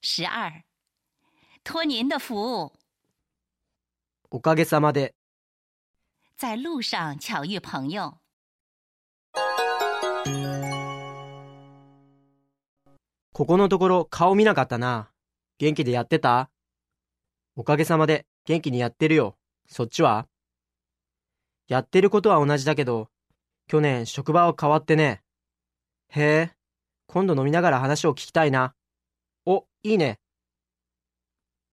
十二，托您的福，おかげさまで。在路上巧遇朋友。ここのところ顔見なかったな。元気でやってた？おかげさまで元気にやってるよ。そっちは？やってることは同じだけど、去年職場は変わってね。へえ、今度飲みながら話を聞きたいな。お、いいね。